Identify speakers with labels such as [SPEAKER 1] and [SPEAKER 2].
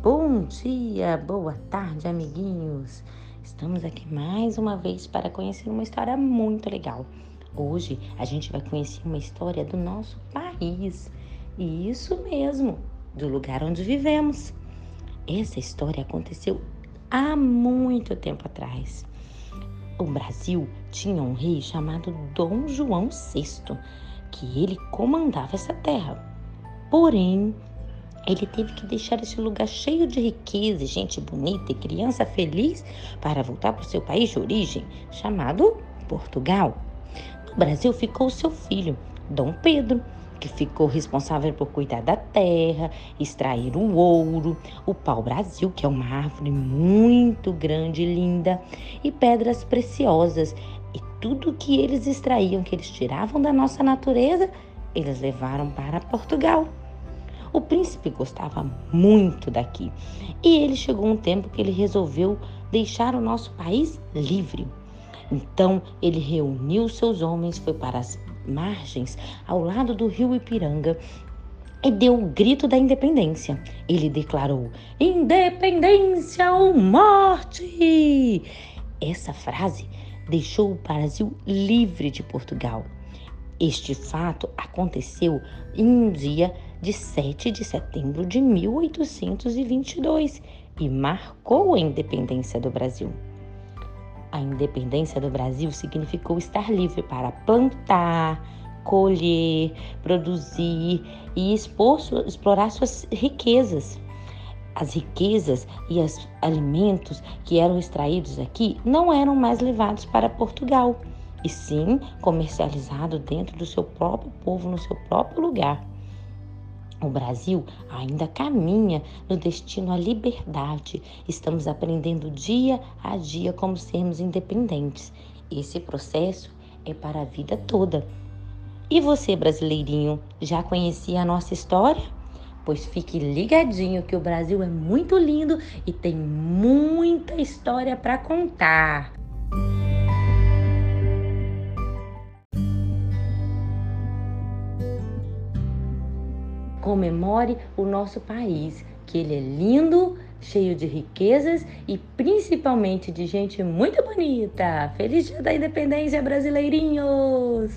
[SPEAKER 1] Bom dia, boa tarde, amiguinhos. Estamos aqui mais uma vez para conhecer uma história muito legal. Hoje a gente vai conhecer uma história do nosso país. E isso mesmo, do lugar onde vivemos. Essa história aconteceu há muito tempo atrás. O Brasil tinha um rei chamado Dom João VI, que ele comandava essa terra. Porém, ele teve que deixar esse lugar cheio de riqueza, gente bonita e criança feliz para voltar para o seu país de origem, chamado Portugal. No Brasil ficou seu filho, Dom Pedro, que ficou responsável por cuidar da terra, extrair o ouro, o pau-brasil, que é uma árvore muito grande e linda, e pedras preciosas. E tudo que eles extraíam, que eles tiravam da nossa natureza, eles levaram para Portugal. O príncipe gostava muito daqui e ele chegou um tempo que ele resolveu deixar o nosso país livre. Então ele reuniu seus homens, foi para as margens, ao lado do rio Ipiranga, e deu o grito da independência. Ele declarou: Independência ou morte! Essa frase deixou o Brasil livre de Portugal. Este fato aconteceu em um dia de 7 de setembro de 1822 e marcou a independência do Brasil. A independência do Brasil significou estar livre para plantar, colher, produzir e expor, explorar suas riquezas. As riquezas e os alimentos que eram extraídos aqui não eram mais levados para Portugal, e sim comercializados dentro do seu próprio povo, no seu próprio lugar. O Brasil ainda caminha no destino à liberdade. Estamos aprendendo dia a dia como sermos independentes. Esse processo é para a vida toda. E você, brasileirinho, já conhecia a nossa história? Pois fique ligadinho que o Brasil é muito lindo e tem muita história para contar. Comemore o nosso país, que ele é lindo, cheio de riquezas e principalmente de gente muito bonita. Feliz Dia da Independência, brasileirinhos!